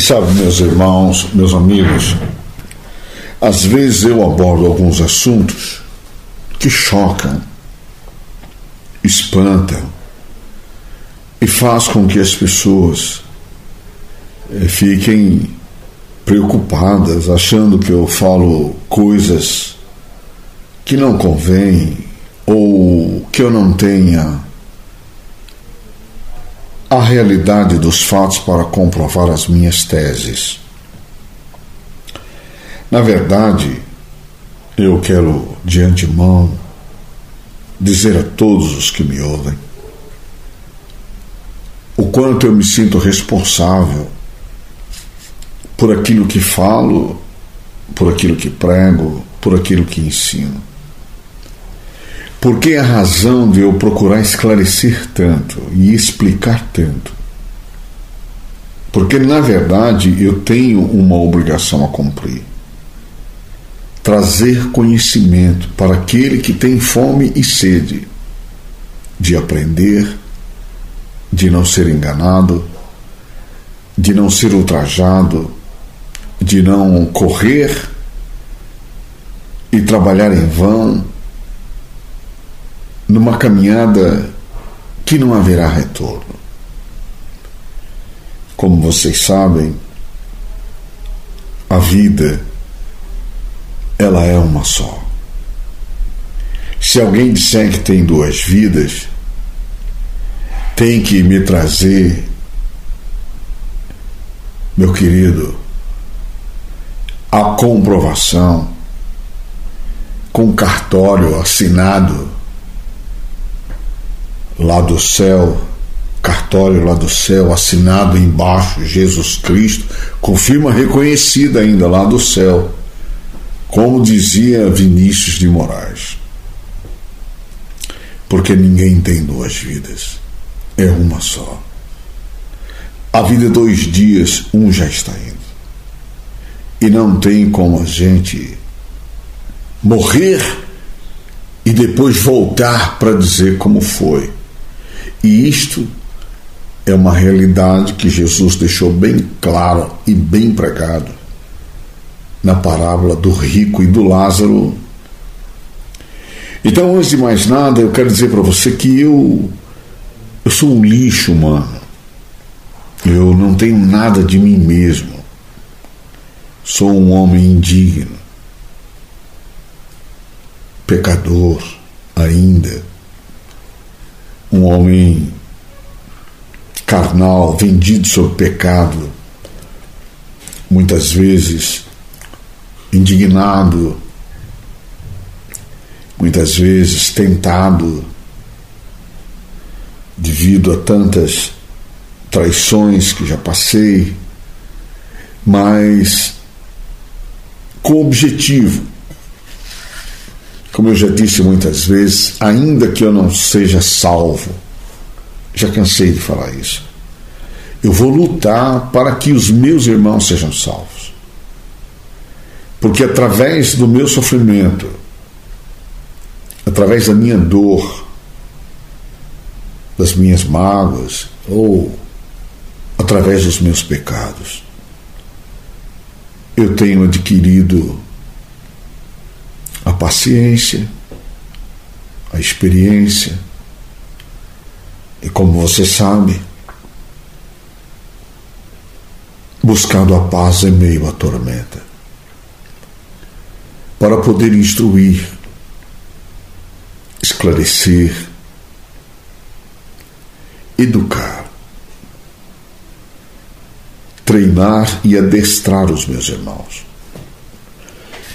Sabe, meus irmãos, meus amigos, às vezes eu abordo alguns assuntos que chocam, espantam e faz com que as pessoas eh, fiquem preocupadas, achando que eu falo coisas que não convêm ou que eu não tenha a realidade dos fatos para comprovar as minhas teses. Na verdade, eu quero de antemão dizer a todos os que me ouvem o quanto eu me sinto responsável por aquilo que falo, por aquilo que prego, por aquilo que ensino. Por que a razão de eu procurar esclarecer tanto e explicar tanto? Porque, na verdade, eu tenho uma obrigação a cumprir. Trazer conhecimento para aquele que tem fome e sede de aprender, de não ser enganado, de não ser ultrajado, de não correr e trabalhar em vão numa caminhada que não haverá retorno. Como vocês sabem, a vida ela é uma só. Se alguém disser que tem duas vidas, tem que me trazer, meu querido, a comprovação com cartório assinado lá do céu, cartório lá do céu, assinado embaixo Jesus Cristo, com firma reconhecida ainda lá do céu, como dizia Vinícius de Moraes. Porque ninguém tem duas vidas, é uma só. A vida é dois dias, um já está indo. E não tem como a gente morrer e depois voltar para dizer como foi. E isto é uma realidade que Jesus deixou bem claro e bem pregado na parábola do rico e do Lázaro. Então, antes de mais nada, eu quero dizer para você que eu eu sou um lixo humano. Eu não tenho nada de mim mesmo. Sou um homem indigno, pecador ainda, um homem carnal, vendido sob pecado, muitas vezes indignado, muitas vezes tentado, devido a tantas traições que já passei, mas com objetivo. Como eu já disse muitas vezes, ainda que eu não seja salvo, já cansei de falar isso. Eu vou lutar para que os meus irmãos sejam salvos. Porque através do meu sofrimento, através da minha dor, das minhas mágoas, ou através dos meus pecados, eu tenho adquirido a paciência, a experiência, e como você sabe, buscando a paz em meio à tormenta, para poder instruir, esclarecer, educar treinar e adestrar os meus irmãos.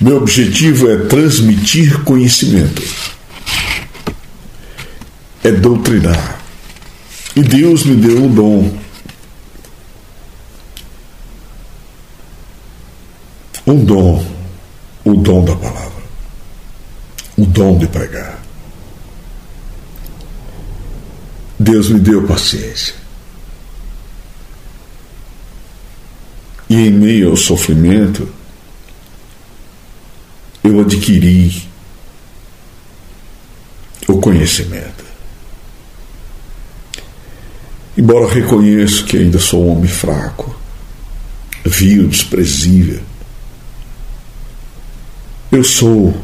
Meu objetivo é transmitir conhecimento, é doutrinar. E Deus me deu um dom. Um dom, o dom da palavra, o dom de pregar. Deus me deu paciência. E em meio ao sofrimento, eu adquiri o conhecimento. Embora reconheço que ainda sou um homem fraco, vil, desprezível. Eu sou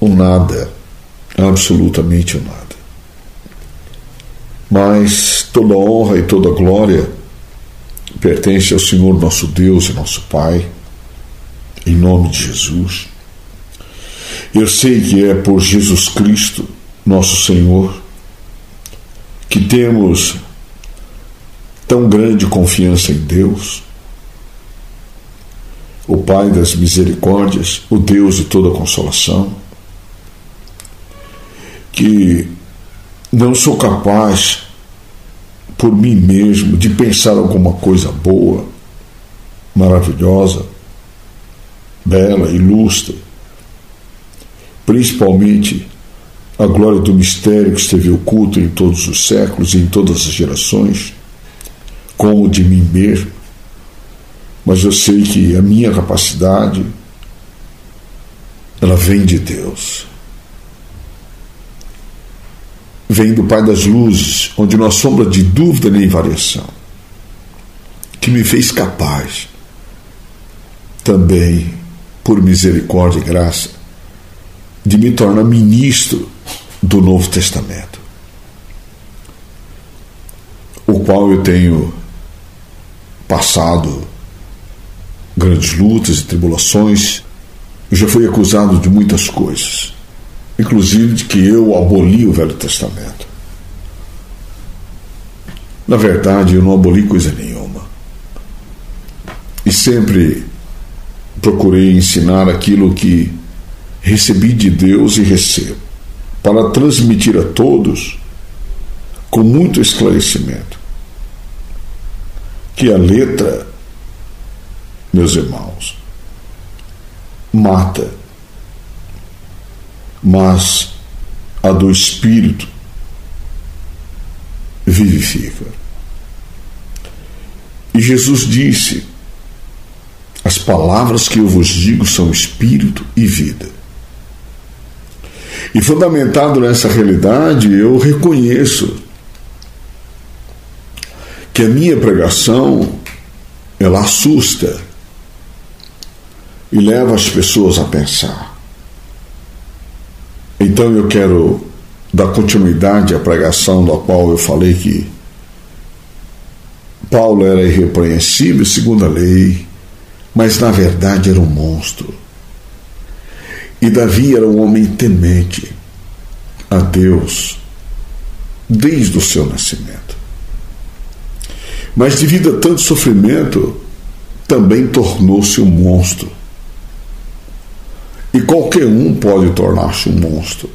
o nada, absolutamente o nada. Mas toda honra e toda glória pertence ao Senhor nosso Deus e nosso Pai, em nome de Jesus. Eu sei que é por Jesus Cristo, nosso Senhor, que temos tão grande confiança em Deus, o Pai das misericórdias, o Deus de toda consolação, que não sou capaz por mim mesmo de pensar alguma coisa boa, maravilhosa, bela, ilustre, principalmente a glória do mistério que esteve oculto em todos os séculos e em todas as gerações, como de mim mesmo, mas eu sei que a minha capacidade ela vem de Deus. Vem do Pai das Luzes, onde não há sombra de dúvida nem variação, que me fez capaz, também por misericórdia e graça, de me tornar ministro do Novo Testamento, o qual eu tenho passado grandes lutas e tribulações. Eu já fui acusado de muitas coisas, inclusive de que eu aboli o Velho Testamento. Na verdade, eu não aboli coisa nenhuma. E sempre procurei ensinar aquilo que recebi de Deus e recebo para transmitir a todos com muito esclarecimento que a letra, meus irmãos, mata, mas a do espírito vivifica. E Jesus disse: As palavras que eu vos digo são espírito e vida. E fundamentado nessa realidade, eu reconheço que a minha pregação ela assusta e leva as pessoas a pensar. Então eu quero dar continuidade à pregação da qual eu falei que Paulo era irrepreensível segundo a lei, mas na verdade era um monstro. E Davi era um homem temente a Deus desde o seu nascimento. Mas devido a tanto sofrimento, também tornou-se um monstro. E qualquer um pode tornar-se um monstro.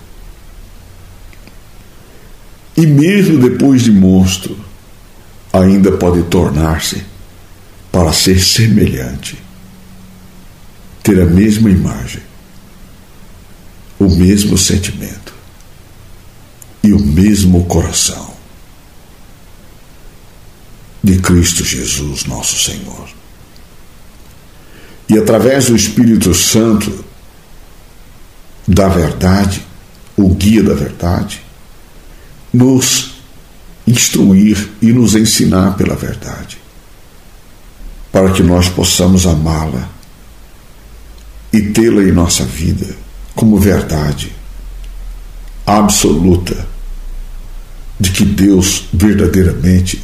E mesmo depois de monstro, ainda pode tornar-se para ser semelhante, ter a mesma imagem o mesmo sentimento e o mesmo coração de Cristo Jesus, nosso Senhor. E através do Espírito Santo, da verdade, o guia da verdade, nos instruir e nos ensinar pela verdade, para que nós possamos amá-la e tê-la em nossa vida como verdade absoluta de que Deus verdadeiramente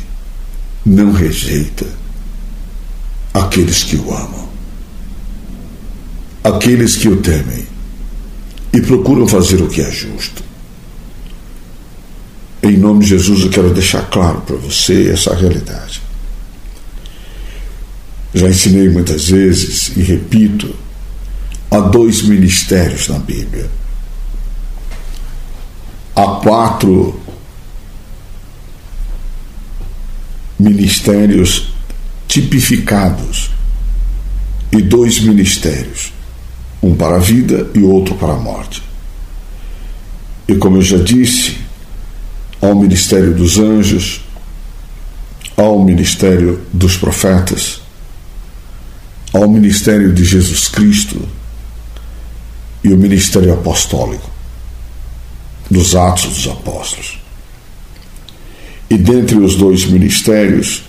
não rejeita aqueles que o amam, aqueles que o temem e procuram fazer o que é justo. Em nome de Jesus, eu quero deixar claro para você essa realidade. Já ensinei muitas vezes e repito há dois ministérios na Bíblia. Há quatro ministérios tipificados e dois ministérios, um para a vida e outro para a morte. E como eu já disse, há o ministério dos anjos, há o ministério dos profetas, há o ministério de Jesus Cristo, e o ministério apostólico dos Atos dos Apóstolos. E dentre os dois ministérios,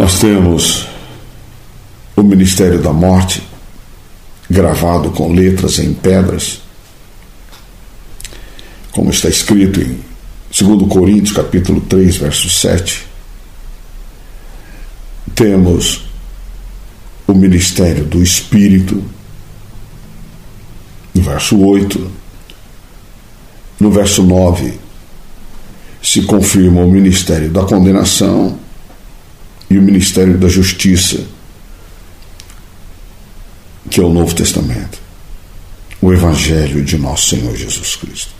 Nós temos o ministério da morte, gravado com letras em pedras, como está escrito em 2 Coríntios capítulo 3, verso 7. Temos o ministério do Espírito, no verso 8. No verso 9, se confirma o ministério da condenação e o ministério da justiça, que é o Novo Testamento, o Evangelho de nosso Senhor Jesus Cristo.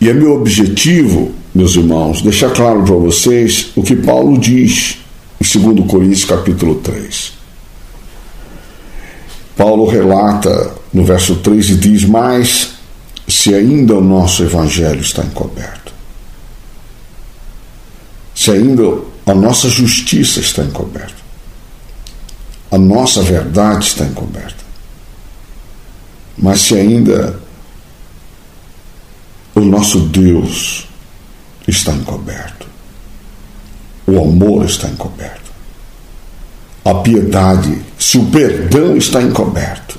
E é meu objetivo, meus irmãos, deixar claro para vocês o que Paulo diz em 2 Coríntios capítulo 3. Paulo relata no verso 3 e diz: Mas se ainda o nosso evangelho está encoberto, se ainda a nossa justiça está encoberta, a nossa verdade está encoberta, mas se ainda o nosso Deus está encoberto, o amor está encoberto, a piedade, se o perdão está encoberto,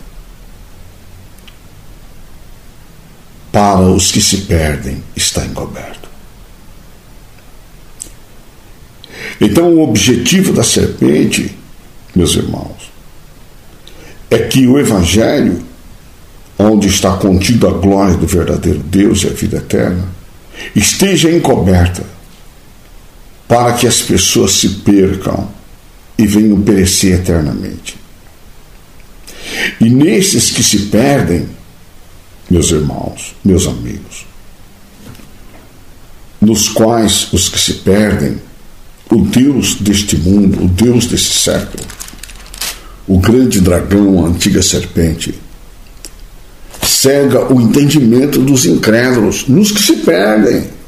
para os que se perdem está encoberto. Então, o objetivo da serpente, meus irmãos, é que o Evangelho, onde está contida a glória do verdadeiro Deus e a vida eterna, esteja encoberta, para que as pessoas se percam e venham perecer eternamente. E nesses que se perdem, meus irmãos, meus amigos, nos quais os que se perdem o Deus deste mundo, o Deus desse século, o grande dragão, a antiga serpente, cega o entendimento dos incrédulos, nos que se perdem.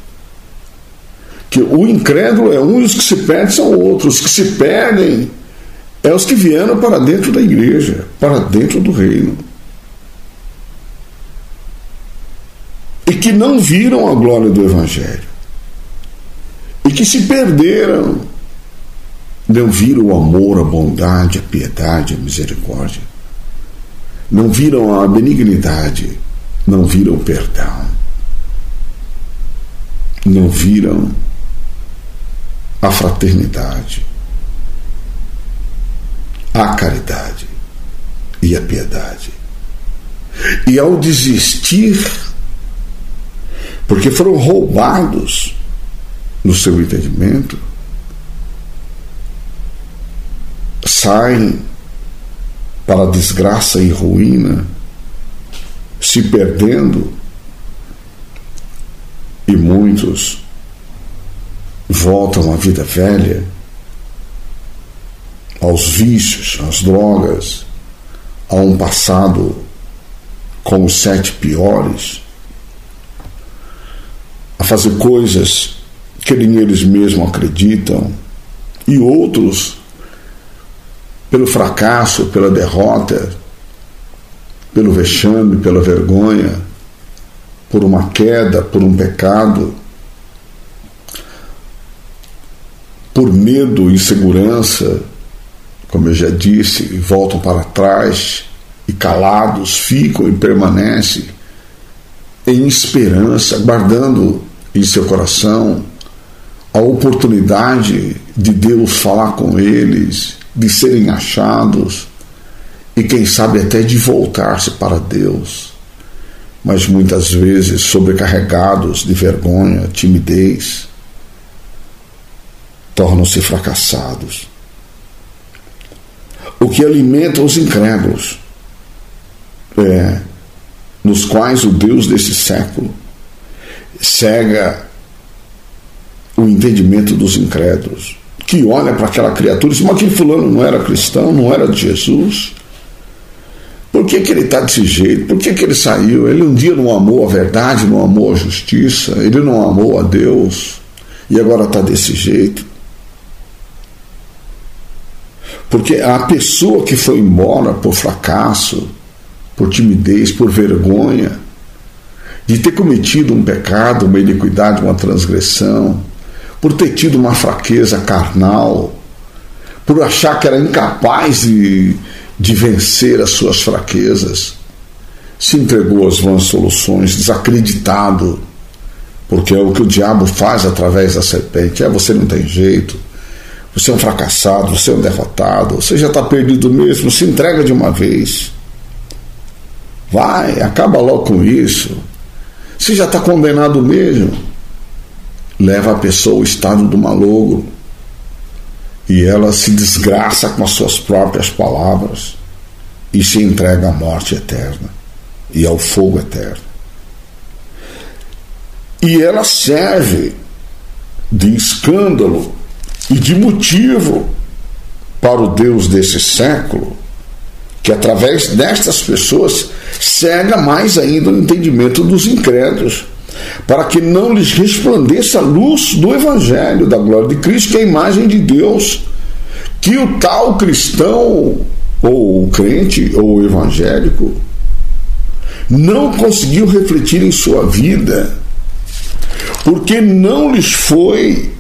Que o incrédulo é um e os que se perdem são outros. Os que se perdem é os que vieram para dentro da igreja, para dentro do reino. E que não viram a glória do Evangelho e que se perderam. Não viram o amor, a bondade, a piedade, a misericórdia. Não viram a benignidade, não viram o perdão. Não viram a fraternidade, a caridade e a piedade. E ao desistir, porque foram roubados no seu entendimento, saem para a desgraça e ruína, se perdendo, e muitos voltam à vida velha, aos vícios, às drogas, a um passado com os sete piores, a fazer coisas que nem eles mesmos acreditam, e outros, pelo fracasso, pela derrota, pelo vexame, pela vergonha, por uma queda, por um pecado, por medo, insegurança, como eu já disse, voltam para trás e calados ficam e permanecem em esperança, guardando em seu coração a oportunidade de Deus falar com eles, de serem achados e, quem sabe, até de voltar-se para Deus, mas muitas vezes sobrecarregados de vergonha, timidez, tornam-se fracassados. O que alimenta os incrédulos, é, nos quais o Deus desse século cega o entendimento dos incrédulos, que olha para aquela criatura e diz, mas aquele fulano não era cristão, não era de Jesus. Por que, que ele está desse jeito? Por que, que ele saiu? Ele um dia não amou a verdade, não amou a justiça, ele não amou a Deus e agora está desse jeito. Porque a pessoa que foi embora por fracasso, por timidez, por vergonha, de ter cometido um pecado, uma iniquidade, uma transgressão, por ter tido uma fraqueza carnal, por achar que era incapaz de, de vencer as suas fraquezas, se entregou às vãs soluções, desacreditado, porque é o que o diabo faz através da serpente. É, você não tem jeito, você é um fracassado, você é um derrotado, você já está perdido mesmo, se entrega de uma vez. Vai, acaba logo com isso. Você já está condenado mesmo. Leva a pessoa ao estado do malogro. E ela se desgraça com as suas próprias palavras e se entrega à morte eterna e ao fogo eterno. E ela serve de escândalo e de motivo para o Deus desse século, que através destas pessoas cega mais ainda o entendimento dos incrédulos, para que não lhes resplandeça a luz do Evangelho, da glória de Cristo, que é a imagem de Deus, que o tal cristão, ou o crente, ou o evangélico, não conseguiu refletir em sua vida, porque não lhes foi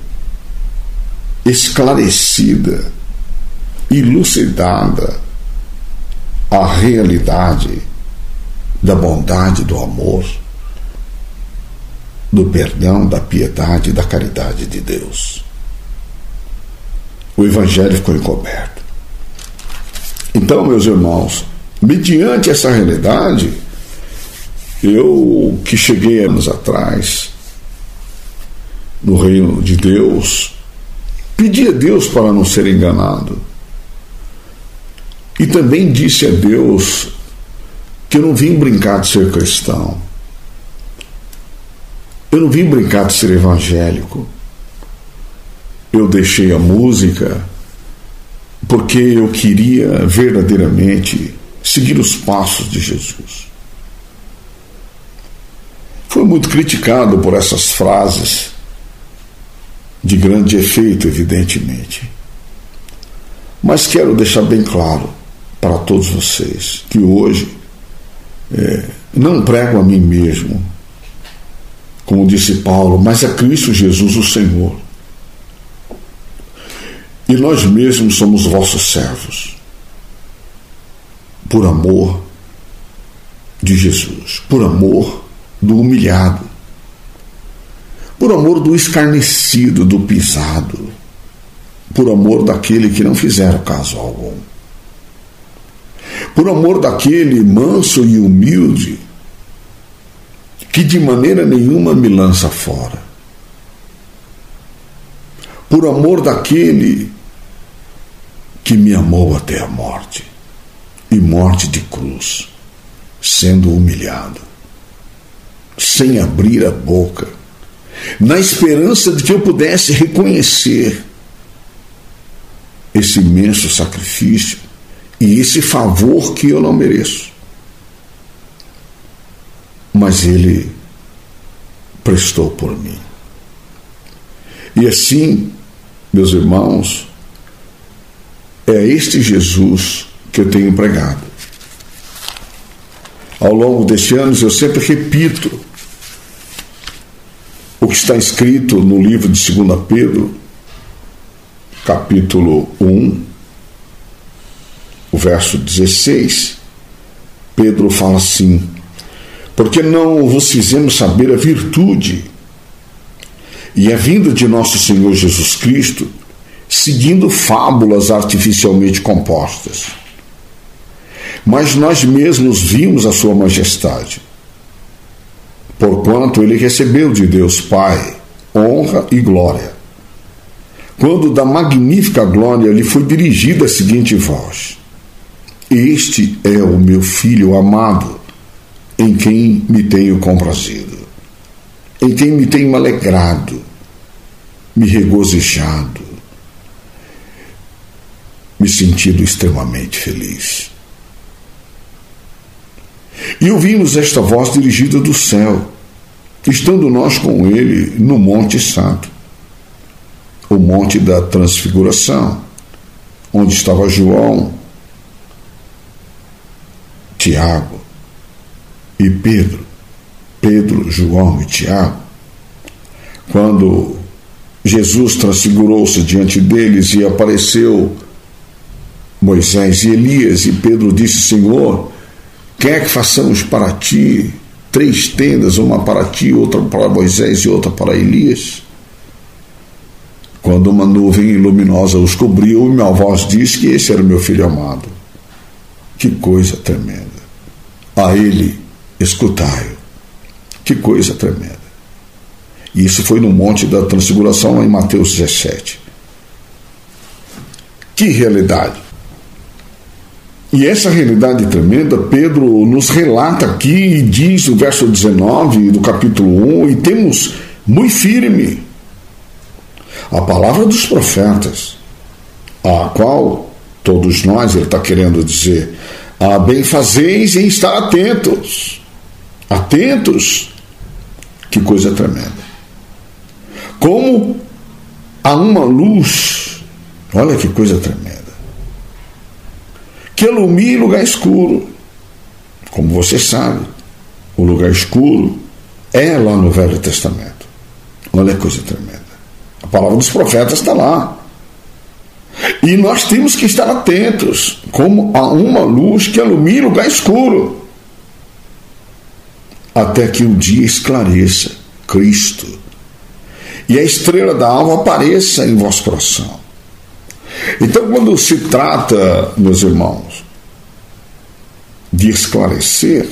esclarecida, elucidada a realidade da bondade, do amor, do perdão, da piedade, da caridade de Deus. O Evangelho ficou encoberto. Então, meus irmãos, mediante essa realidade, eu que cheguei anos atrás no reino de Deus, pedi a Deus para não ser enganado. E também disse a Deus que eu não vim brincar de ser cristão. Eu não vim brincar de ser evangélico. Eu deixei a música porque eu queria verdadeiramente seguir os passos de Jesus. Foi muito criticado por essas frases, de grande efeito, evidentemente. Mas quero deixar bem claro para todos vocês que hoje é, não prego a mim mesmo, como disse Paulo, mas a Cristo Jesus, o Senhor. E nós mesmos somos vossos servos, por amor de Jesus, por amor do humilhado, por amor do escarnecido, do pisado, por amor daquele que não fizeram caso algum. Por amor daquele manso e humilde que de maneira nenhuma me lança fora, por amor daquele que me amou até a morte e morte de cruz, sendo humilhado, sem abrir a boca, na esperança de que eu pudesse reconhecer esse imenso sacrifício e esse favor que eu não mereço. Mas Ele prestou por mim. E assim, meus irmãos, é este Jesus que eu tenho pregado. Ao longo destes anos, eu sempre repito o que está escrito no livro de 2 Pedro, capítulo 1, o verso 16, Pedro fala assim: Porque não vos fizemos saber a virtude e a vinda de nosso Senhor Jesus Cristo, seguindo fábulas artificialmente compostas. Mas nós mesmos vimos a Sua Majestade, porquanto ele recebeu de Deus Pai honra e glória. Quando da magnífica glória lhe foi dirigida a seguinte voz: este é o meu filho amado, em quem me tenho comprazido, em quem me tenho alegrado, me regozijado, me sentido extremamente feliz. E ouvimos esta voz dirigida do céu, estando nós com ele no Monte Santo, o Monte da Transfiguração, onde estava João Tiago e Pedro, Pedro, João e Tiago, quando Jesus transfigurou-se diante deles e apareceu Moisés e Elias, e Pedro disse: Senhor, quer que façamos para ti três tendas, uma para ti, outra para Moisés e outra para Elias? Quando uma nuvem luminosa os cobriu, minha voz disse que esse era o meu filho amado. Que coisa tremenda. A ele escutai-o. Que coisa tremenda. E isso foi no Monte da Transfiguração, em Mateus 17. Que realidade! E essa realidade tremenda, Pedro nos relata aqui e diz no verso 19 do capítulo 1, e temos muito firme a palavra dos profetas, a qual todos nós, ele está querendo dizer, a bem fazeis em estar atentos. Atentos. Que coisa tremenda. Como a uma luz, olha que coisa tremenda, que ilumine lugar escuro. Como você sabe, o lugar escuro é lá no Velho Testamento. Olha que coisa tremenda. A palavra dos profetas está lá. E nós temos que estar atentos, como a uma luz que ilumina o lugar escuro, até que o dia esclareça Cristo e a estrela da alva apareça em vosso coração. Então, quando se trata, meus irmãos, de esclarecer,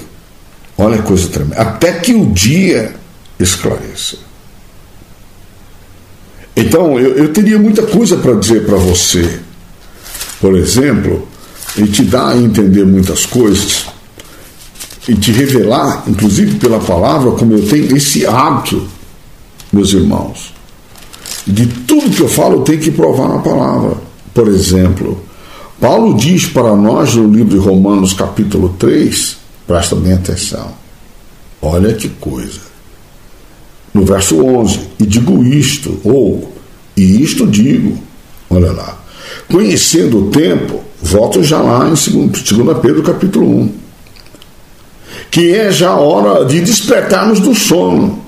olha a coisa tremenda, até que o dia esclareça. Então, eu, eu teria muita coisa para dizer para você, por exemplo, e te dar a entender muitas coisas, e te revelar, inclusive pela palavra, como eu tenho esse hábito, meus irmãos. De tudo que eu falo, eu tenho que provar na palavra. Por exemplo, Paulo diz para nós no livro de Romanos, capítulo 3, presta bem atenção. Olha que coisa no verso 11, e digo isto, ou, e isto digo, olha lá, conhecendo o tempo, volto já lá em 2 Pedro capítulo 1, que é já a hora de despertarmos do sono.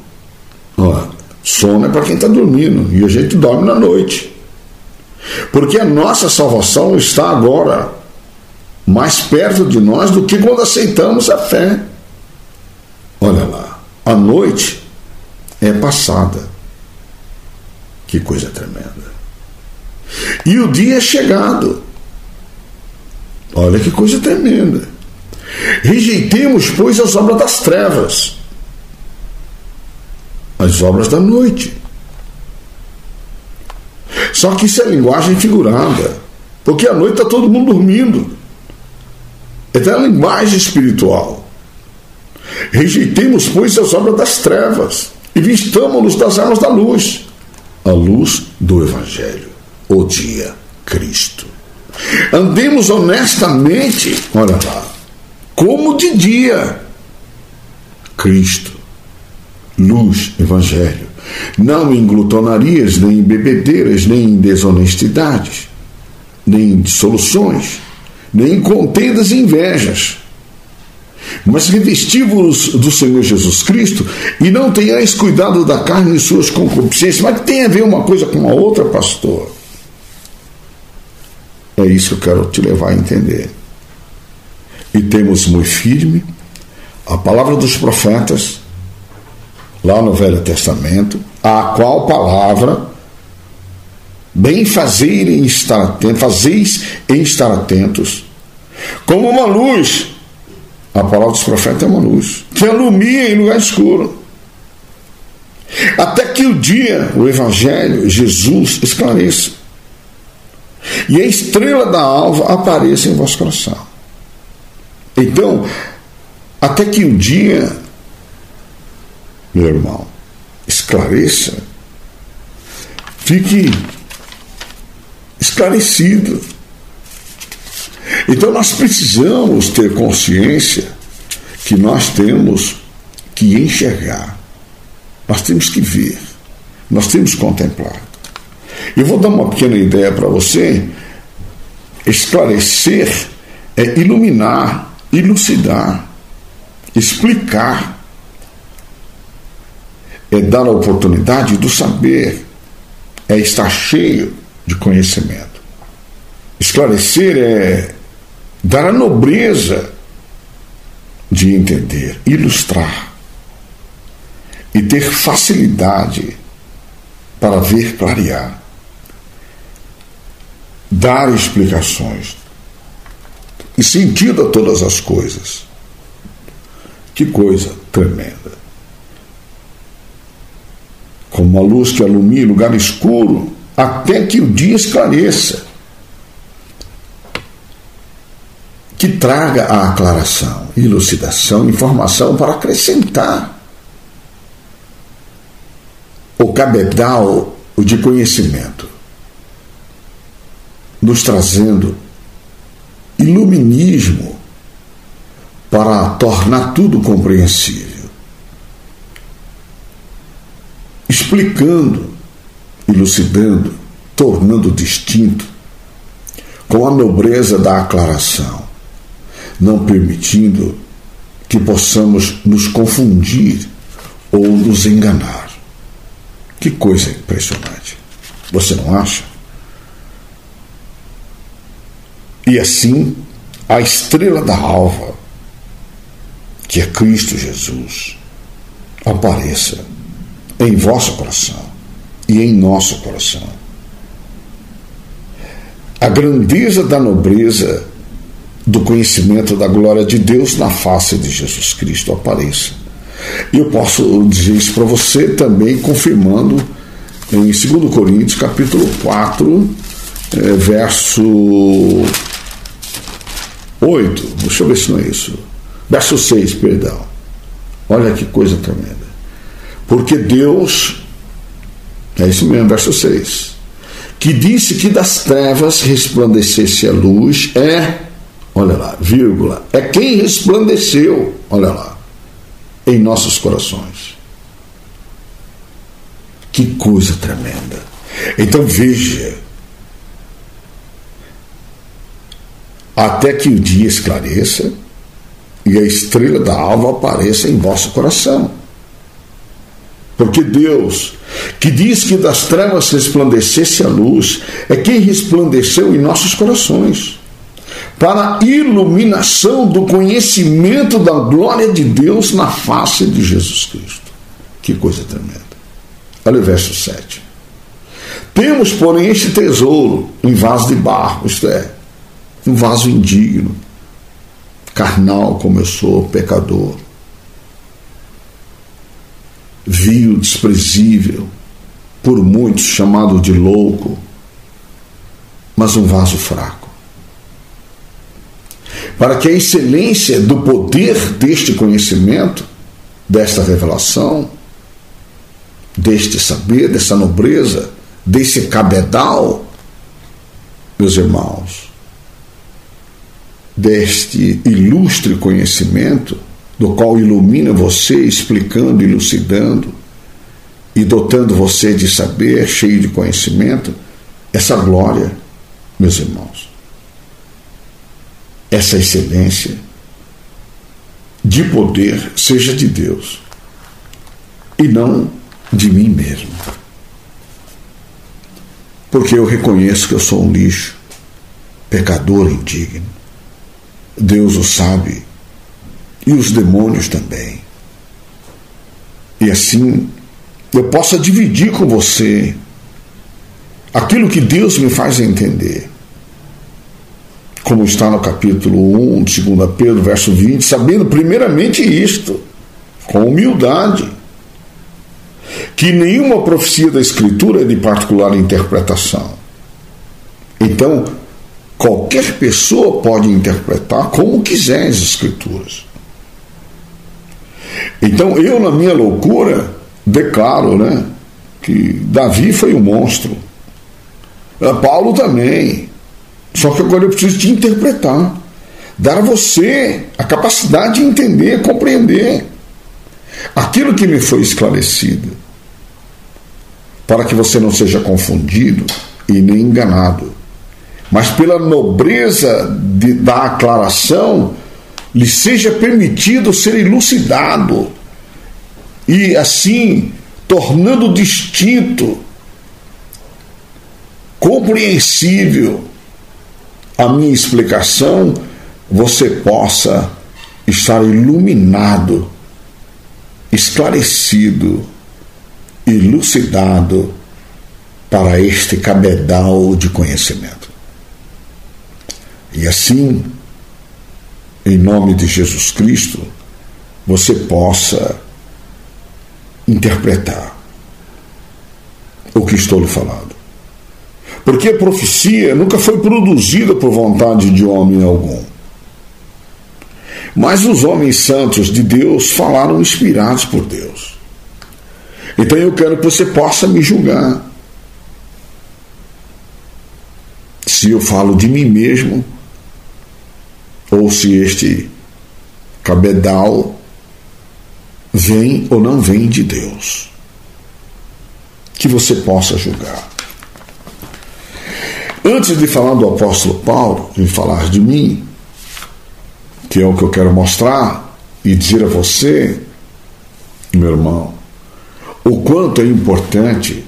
Ó, sono é para quem está dormindo, e a gente dorme na noite. Porque a nossa salvação está agora mais perto de nós do que quando aceitamos a fé. Olha lá, a noite é passada. Que coisa tremenda. E o dia é chegado. Olha que coisa tremenda. Rejeitemos, pois, as obras das trevas, as obras da noite. Só que isso é linguagem figurada, porque à noite está todo mundo dormindo. Então é linguagem espiritual. Rejeitemos, pois, as obras das trevas e vistamos-nos das armas da luz, a luz do Evangelho, o dia Cristo. Andemos honestamente, olha lá, como de dia, Cristo, luz, Evangelho, não em glutonarias, nem em bebedeiras, nem em desonestidades, nem em dissoluções, nem em contendas e invejas mas revesti-vos do Senhor Jesus Cristo e não tenhais cuidado da carne e suas concupiscências. Mas tem a ver uma coisa com a outra, pastor? É isso que eu quero te levar a entender. E temos muito firme a palavra dos profetas, lá no Velho Testamento, a qual palavra bem fazer em estar atentos, fazeis em estar atentos, como uma luz a palavra dos profetas é uma luz que alumia em lugar escuro. Até que o dia, o Evangelho, Jesus, esclareça. E a estrela da alva apareça em vosso coração. Então, até que o dia, meu irmão, esclareça, fique esclarecido. Então nós precisamos ter consciência que nós temos que enxergar, nós temos que ver, nós temos que contemplar. Eu vou dar uma pequena ideia para você. Esclarecer é iluminar, elucidar, explicar, é dar a oportunidade do saber, é estar cheio de conhecimento. Esclarecer é dar a nobreza de entender, ilustrar e ter facilidade para ver clarear, dar explicações e sentido a todas as coisas. Que coisa tremenda. Como uma luz que alumia lugar escuro até que o dia esclareça. Que traga a aclaração, elucidação, informação para acrescentar o cabedal de conhecimento, nos trazendo iluminismo para tornar tudo compreensível, explicando, elucidando, tornando distinto, com a nobreza da aclaração, não permitindo que possamos nos confundir ou nos enganar. Que coisa impressionante. Você não acha? E assim, a estrela da alva, que é Cristo Jesus, apareça em vosso coração e em nosso coração. A grandeza da nobreza do conhecimento da glória de Deus na face de Jesus Cristo apareça. E eu posso dizer isso para você também, confirmando em 2 Coríntios, capítulo 4, eh, verso 8, deixa eu ver se não é isso. Verso 6, perdão. Olha que coisa tremenda. Porque Deus, é isso mesmo, verso 6, que disse que das trevas resplandecesse a luz, é, olha lá, vírgula, é quem resplandeceu, olha lá, em nossos corações. Que coisa tremenda. Então veja, até que o dia esclareça e a estrela da alva apareça em vosso coração. Porque Deus, que diz que das trevas resplandecesse a luz, é quem resplandeceu em nossos corações, para a iluminação do conhecimento da glória de Deus na face de Jesus Cristo. Que coisa tremenda. Olha o verso 7. Temos, porém, este tesouro em vaso de barro, isto é, um vaso indigno, carnal como eu sou, pecador, vil, desprezível, por muitos chamado de louco, mas um vaso fraco. Para que a excelência do poder deste conhecimento, desta revelação, deste saber, dessa nobreza, desse cabedal, meus irmãos, deste ilustre conhecimento, do qual ilumina você, explicando, elucidando e dotando você de saber, cheio de conhecimento, essa glória, meus irmãos, essa excelência de poder seja de Deus e não de mim mesmo. Porque eu reconheço que eu sou um lixo, pecador indigno Deus o sabe, e os demônios também. E assim, eu possa dividir com você aquilo que Deus me faz entender. Como está no capítulo 1 de 2 Pedro, verso 20, sabendo primeiramente isto, com humildade, que nenhuma profecia da Escritura é de particular interpretação. Então, Qualquer pessoa pode interpretar como quiser as Escrituras. Então eu, na minha loucura, declaro né, que Davi foi um monstro. Ah, Paulo também. Só que agora eu preciso te interpretar. Dar a você a capacidade de entender, compreender aquilo que me foi esclarecido. Para que você não seja confundido e nem enganado mas pela nobreza de, da aclaração, lhe seja permitido ser elucidado e assim tornando distinto compreensível a minha explicação, você possa estar iluminado, esclarecido, elucidado para este cabedal de conhecimento. E assim, em nome de Jesus Cristo, você possa interpretar o que estou lhe falando. Porque a profecia nunca foi produzida por vontade de homem algum. Mas os homens santos de Deus falaram inspirados por Deus. Então eu quero que você possa me julgar. Se eu falo de mim mesmo, ou se este cabedal vem ou não vem de Deus. Que você possa julgar. Antes de falar do apóstolo Paulo, de falar de mim, que é o que eu quero mostrar e dizer a você, meu irmão, o quanto é importante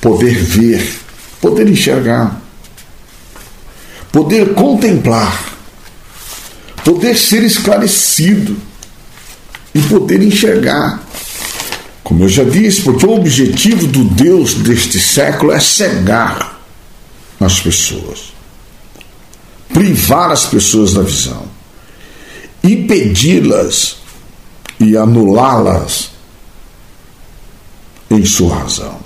poder ver, poder enxergar, poder contemplar, poder ser esclarecido e poder enxergar. Como eu já disse, porque o objetivo do Deus deste século é cegar as pessoas, privar as pessoas da visão, impedi-las e anulá-las em sua razão,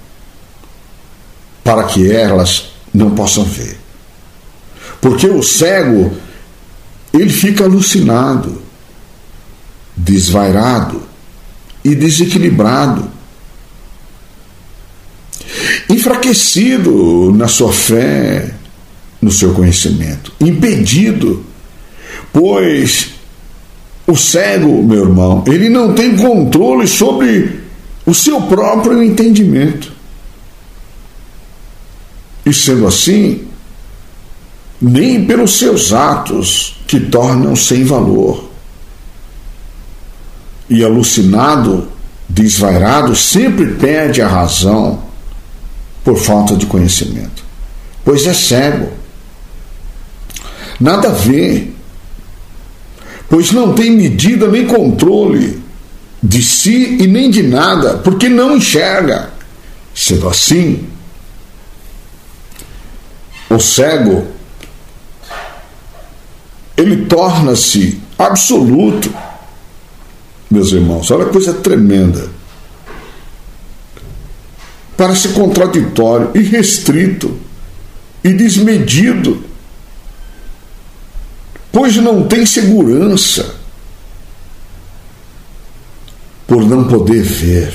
para que elas não possam ver. Porque o cego, ele fica alucinado, desvairado e desequilibrado, enfraquecido na sua fé, no seu conhecimento, impedido, pois o cego, meu irmão, ele não tem controle sobre o seu próprio entendimento. E sendo assim, nem pelos seus atos que tornam sem valor. E alucinado, desvairado, sempre perde a razão por falta de conhecimento, pois é cego. Nada ver, pois não tem medida nem controle de si e nem de nada, porque não enxerga. Sendo assim, o cego ele torna-se absoluto. Meus irmãos, olha que coisa tremenda. Parece contraditório, irrestrito e desmedido, pois não tem segurança por não poder ver.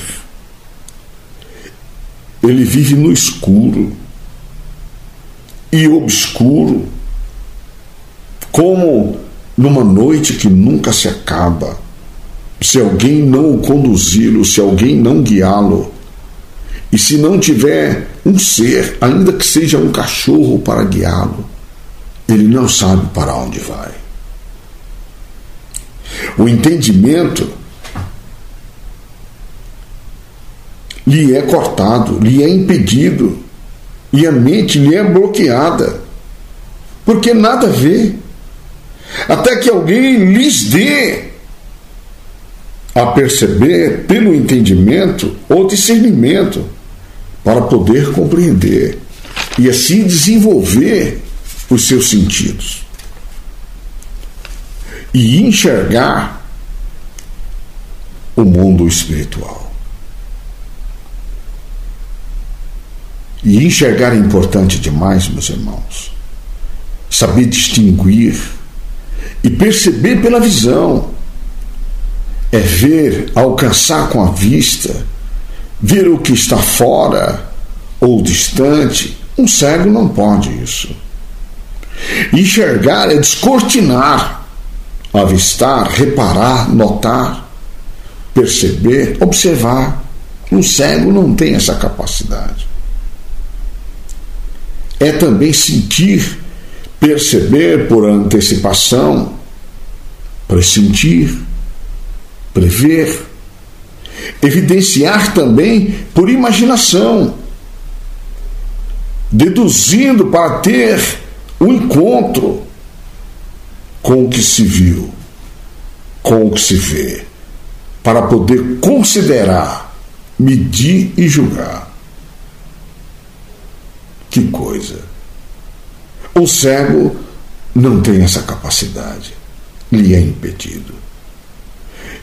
Ele vive no escuro e obscuro, como numa noite que nunca se acaba. Se alguém não o conduzi-lo, se alguém não guiá-lo, e se não tiver um ser, ainda que seja um cachorro para guiá-lo, ele não sabe para onde vai. O entendimento lhe é cortado, lhe é impedido, e a mente lhe é bloqueada, porque nada vê, até que alguém lhes dê a perceber pelo entendimento ou discernimento para poder compreender e assim desenvolver os seus sentidos e enxergar o mundo espiritual. E enxergar é importante demais, meus irmãos. Saber distinguir e perceber pela visão. É ver, alcançar com a vista, ver o que está fora ou distante. Um cego não pode isso. Enxergar é descortinar, avistar, reparar, notar, perceber, observar. Um cego não tem essa capacidade é também sentir, perceber por antecipação, pressentir, prever, evidenciar também por imaginação, deduzindo para ter um encontro com o que se viu, com o que se vê, para poder considerar, medir e julgar. Que coisa! O cego não tem essa capacidade, lhe é impedido.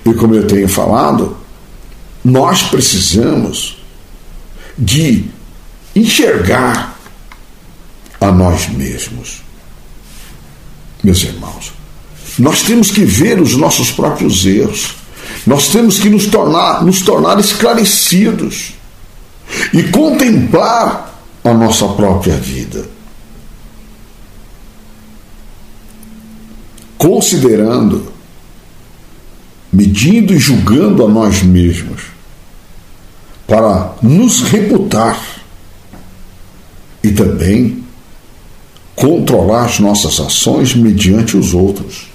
E como eu tenho falado, nós precisamos de enxergar a nós mesmos. Meus irmãos, nós temos que ver os nossos próprios erros. Nós temos que nos tornar, nos tornar esclarecidos e contemplar a nossa própria vida. Considerando, medindo e julgando a nós mesmos, para nos reputar e também controlar as nossas ações mediante os outros.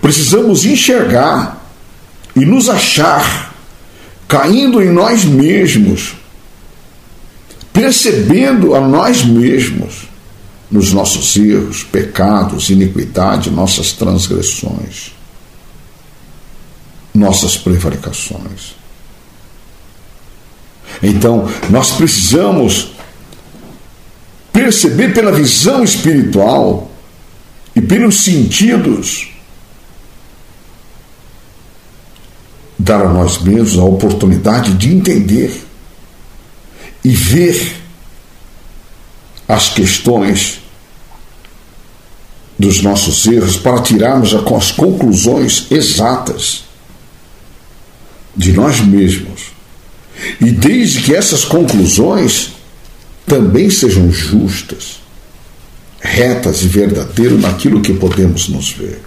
Precisamos enxergar e nos achar caindo em nós mesmos, percebendo a nós mesmos nos nossos erros, pecados, iniquidade, nossas transgressões, nossas prevaricações. Então, nós precisamos perceber pela visão espiritual e pelos sentidos, dar a nós mesmos a oportunidade de entender e ver as questões dos nossos erros para tirarmos as conclusões exatas de nós mesmos. E desde que essas conclusões também sejam justas, retas e verdadeiras naquilo que podemos nos ver.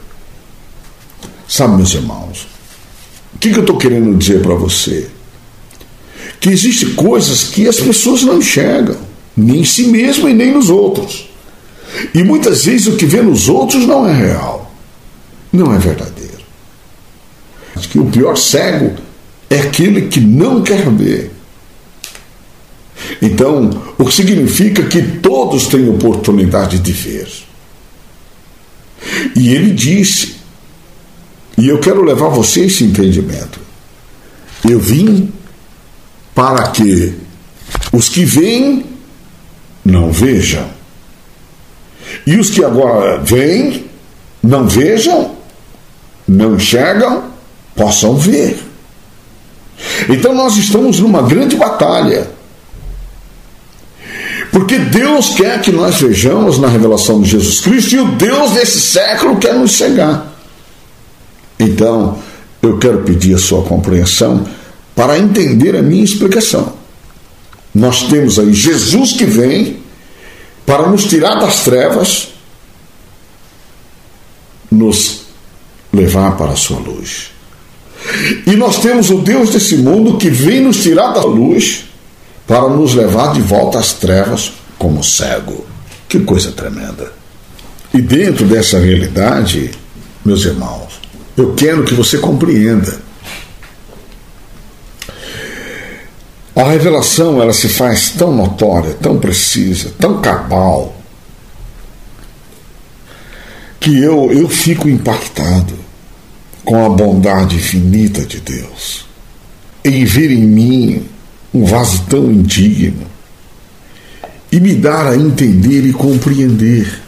Sabe, meus irmãos, o que, eu estou querendo dizer para você? Que existem coisas que as pessoas não enxergam, nem em si mesmo e nem nos outros. E muitas vezes o que vê nos outros não é real, não é verdadeiro. Acho que o pior cego é aquele que não quer ver então, o que significa que todos têm oportunidade de ver. E ele disse, e eu quero levar você a esse entendimento. Eu vim para que os que veem não vejam. E os que agora veem, não vejam, não enxergam, possam ver. Então nós estamos numa grande batalha porque Deus quer que nós vejamos na revelação de Jesus Cristo e o Deus desse século quer nos cegar. Então, eu quero pedir a sua compreensão para entender a minha explicação. Nós temos aí Jesus que vem para nos tirar das trevas, nos levar para a sua luz. E nós temos o Deus desse mundo que vem nos tirar da luz para nos levar de volta às trevas como cego. Que coisa tremenda. E dentro dessa realidade, meus irmãos, eu quero que você compreenda. A revelação ela se faz tão notória, tão precisa, tão cabal, que eu, eu fico impactado com a bondade infinita de Deus em ver em mim um vaso tão indigno e me dar a entender e compreender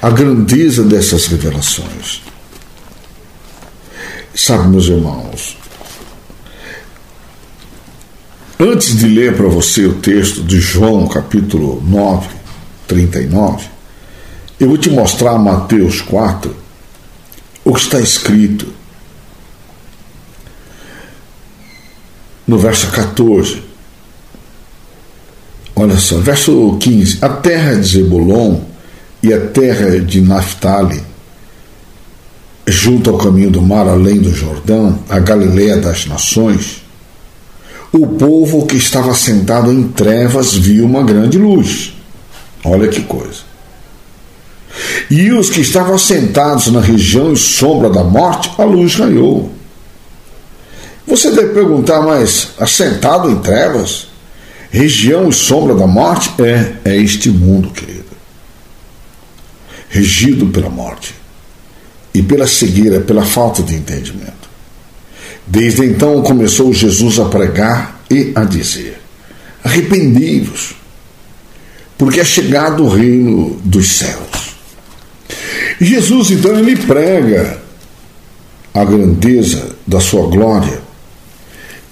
a grandeza dessas revelações. Sabe, meus irmãos, antes de ler para você o texto de João, capítulo 9, 39, eu vou te mostrar Mateus 4, o que está escrito no verso 14. Olha só, verso 15: A terra de Zebulon e a terra de Naphtali, junto ao caminho do mar, além do Jordão, a Galileia das nações, o povo que estava sentado em trevas viu uma grande luz. Olha que coisa. E os que estavam sentados na região e sombra da morte, a luz raiou. Você deve perguntar, mas assentado em trevas? Região e sombra da morte é, é este mundo, querido. Regido pela morte e pela cegueira, pela falta de entendimento. Desde então começou Jesus a pregar e a dizer: Arrependei-vos, porque é chegado o reino dos céus. Jesus então ele prega a grandeza da sua glória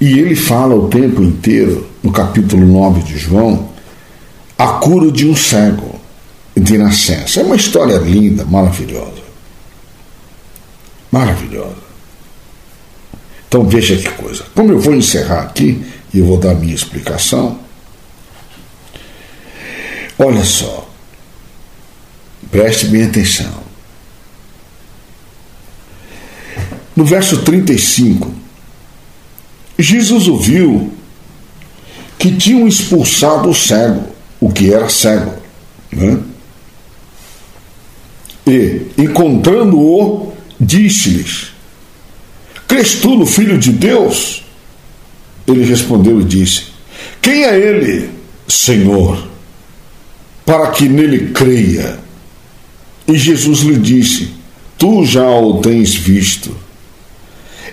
e ele fala o tempo inteiro, no capítulo 9 de João, a cura de um cego de nascença. É uma história linda, maravilhosa. Maravilhosa. Então veja que coisa. Como eu vou encerrar aqui e vou dar minha explicação. Olha só. Preste bem atenção. No verso 35, Jesus ouviu que tinham expulsado o cego, o que era cego. Né? E, encontrando-o, disse-lhes: Crês tu no Filho de Deus? Ele respondeu e disse: Quem é ele, Senhor, para que nele creia? E Jesus lhe disse: Tu já o tens visto.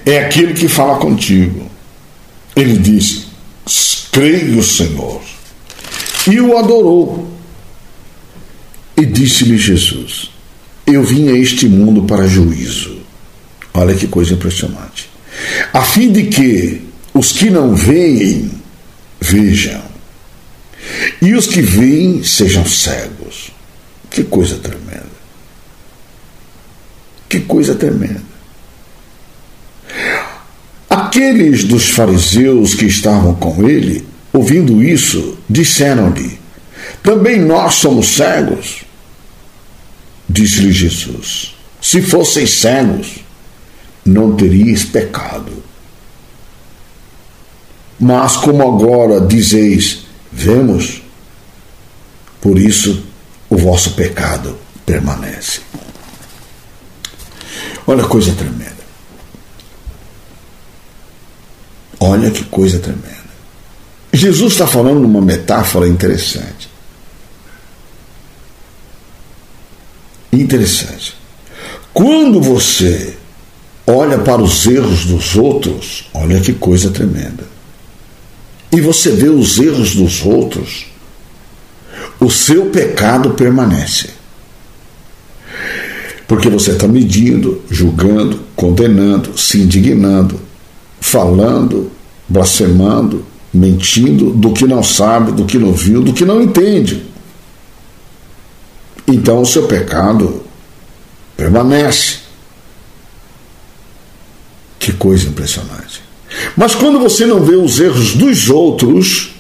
É aquele que fala contigo. Ele disse: Creio, Senhor. E o adorou. E disse-lhe Jesus: Eu vim a este mundo para juízo. Olha que coisa impressionante. A fim de que os que não veem vejam, e os que veem sejam cegos. Que coisa tremenda. Que coisa tremenda. Aqueles dos fariseus que estavam com ele, ouvindo isso, disseram-lhe: Também nós somos cegos. Disse-lhe Jesus: Se fosseis cegos, não teríeis pecado. Mas como agora dizeis, vemos, por isso o vosso pecado permanece. Olha a coisa tremenda. Olha que coisa tremenda. Jesus está falando uma metáfora interessante. Interessante. Quando você olha para os erros dos outros, olha que coisa tremenda. E você vê os erros dos outros, o seu pecado permanece. Porque você está medindo, julgando, condenando, se indignando, falando, blasfemando, mentindo do que não sabe, do que não viu, do que não entende. Então o seu pecado permanece. Que coisa impressionante. Mas quando você não vê os erros dos outros,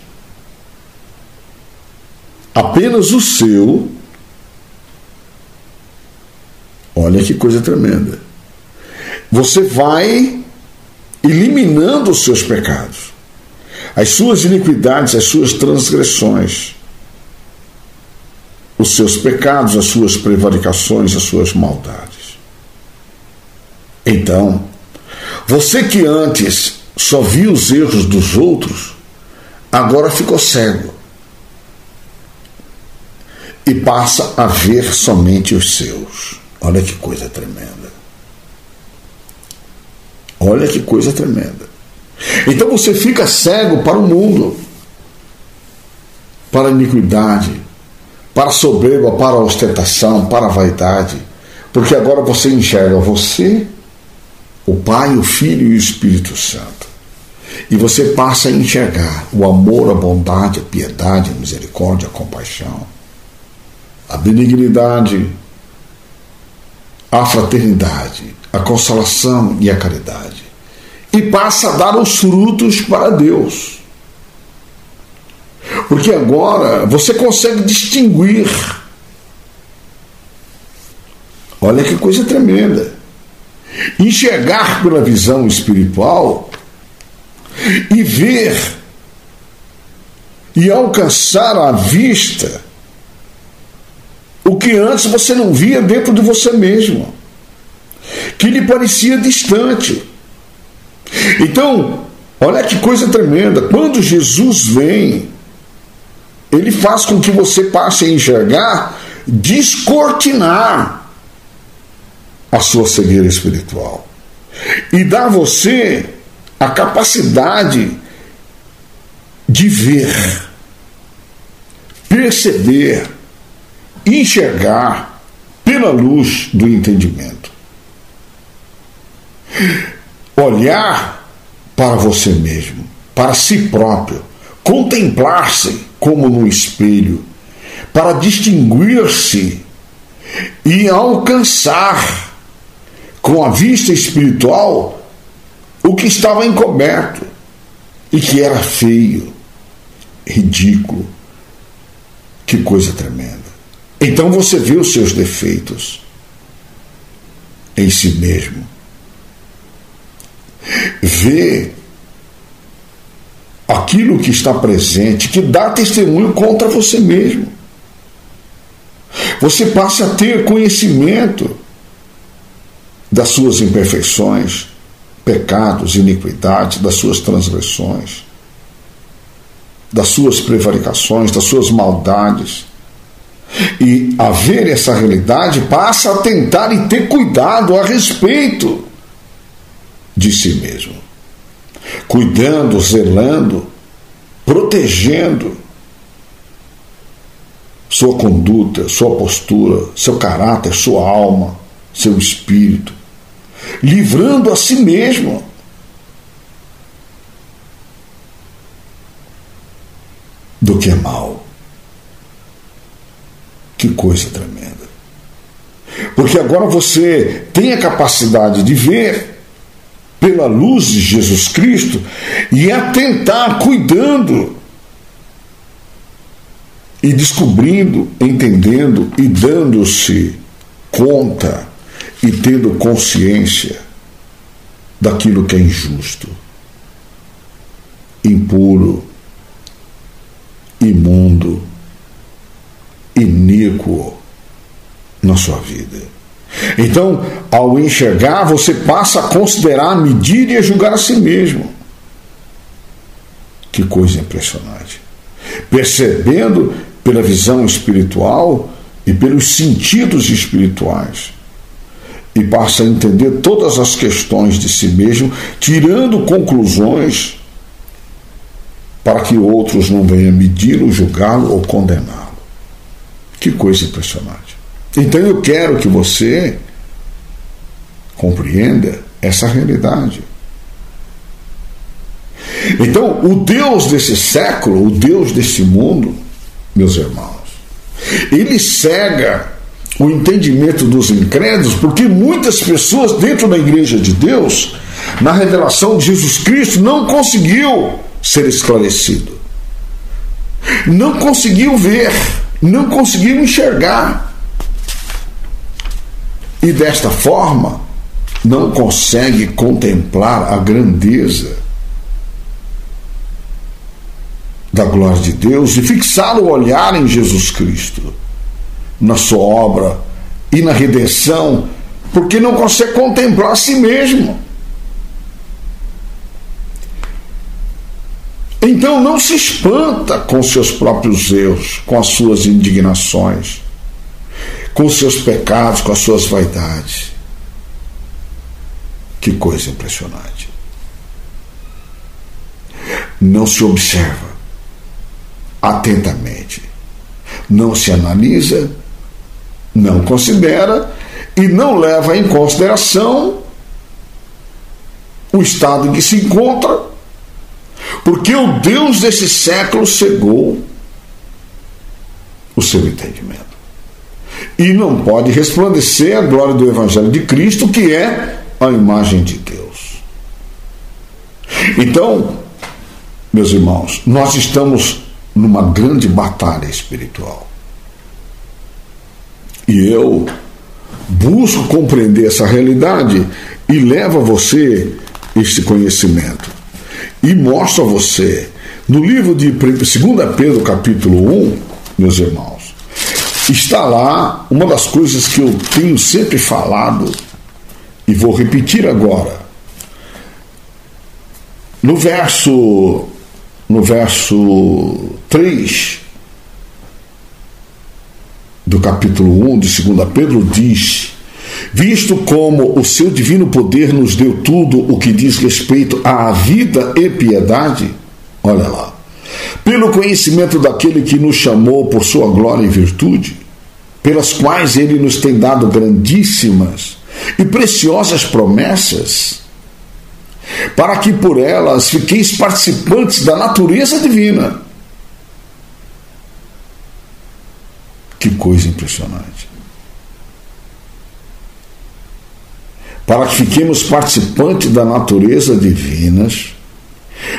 apenas o seu, olha que coisa tremenda. Você vai eliminando os seus pecados, as suas iniquidades, as suas transgressões, os seus pecados, as suas prevaricações, as suas maldades. Então, você que antes só via os erros dos outros, agora ficou cego e passa a ver somente os seus. Olha que coisa tremenda. Olha que coisa tremenda. Então você fica cego para o mundo, para a iniquidade, para a soberba, para a ostentação, para a vaidade, porque agora você enxerga você, o Pai, o Filho e o Espírito Santo. E você passa a enxergar o amor, a bondade, a piedade, a misericórdia, a compaixão, a benignidade, a fraternidade, a consolação e a caridade. E passa a dar os frutos para Deus. Porque agora você consegue distinguir. Olha que coisa tremenda. Enxergar pela visão espiritual e ver e alcançar à vista o que antes você não via dentro de você mesmo que lhe parecia distante. Então, olha que coisa tremenda. Quando Jesus vem, ele faz com que você passe a enxergar, descortinar a sua cegueira espiritual e dá a você a capacidade de ver, perceber, enxergar pela luz do entendimento. Olhar para você mesmo, para si próprio, contemplar-se como no espelho, para distinguir-se e alcançar com a vista espiritual o que estava encoberto e que era feio, ridículo. Que coisa tremenda. Então você vê os seus defeitos em si mesmo. Vê aquilo que está presente, que dá testemunho contra você mesmo. Você passa a ter conhecimento das suas imperfeições, pecados, iniquidades, das suas transgressões, das suas prevaricações, das suas maldades. E a ver essa realidade passa a tentar e ter cuidado a respeito de si mesmo. Cuidando, zelando, protegendo sua conduta, sua postura, seu caráter, sua alma, seu espírito, livrando a si mesmo. Do que é mal. Que coisa tremenda. Porque agora você tem a capacidade de ver pela luz de Jesus Cristo e atentar, cuidando e descobrindo, entendendo e dando-se conta e tendo consciência daquilo que é injusto, impuro, imundo, iníquo na sua vida. Então, ao enxergar, você passa a considerar, medir e a julgar a si mesmo. Que coisa impressionante. Percebendo pela visão espiritual e pelos sentidos espirituais e passa a entender todas as questões de si mesmo, tirando conclusões para que outros não venham medi-lo, julgá-lo ou condená-lo. Que coisa impressionante. Então eu quero que você compreenda essa realidade. Então, o Deus desse século, o Deus desse mundo, meus irmãos, ele cega o entendimento dos incrédulos, porque muitas pessoas dentro da igreja de Deus, na revelação de Jesus Cristo, não conseguiu ser esclarecido. Não conseguiu ver, não conseguiu enxergar. E desta forma, não consegue contemplar a grandeza da glória de Deus e fixar o olhar em Jesus Cristo na sua obra e na redenção, porque não consegue contemplar a si mesmo. Então não se espanta com seus próprios erros, com as suas indignações, com seus pecados, com as suas vaidades. Que coisa impressionante. Não se observa atentamente, não se analisa não considera e não leva em consideração o estado em que se encontra, porque o Deus desse século cegou o seu entendimento. E não pode resplandecer a glória do Evangelho de Cristo, que é a imagem de Deus. Então, meus irmãos, nós estamos numa grande batalha espiritual. E eu busco compreender essa realidade e levo a você este conhecimento. E mostro a você, no livro de 2 Pedro, capítulo 1, meus irmãos, está lá uma das coisas que eu tenho sempre falado e vou repetir agora. No verso no verso 3 capítulo 1 de 2 Pedro, diz: Visto como o seu divino poder nos deu tudo o que diz respeito à vida e piedade, olha lá, pelo conhecimento daquele que nos chamou por sua glória e virtude, pelas quais ele nos tem dado grandíssimas e preciosas promessas, para que por elas fiqueis participantes da natureza divina. Que coisa impressionante. Para que fiquemos participantes da natureza divina,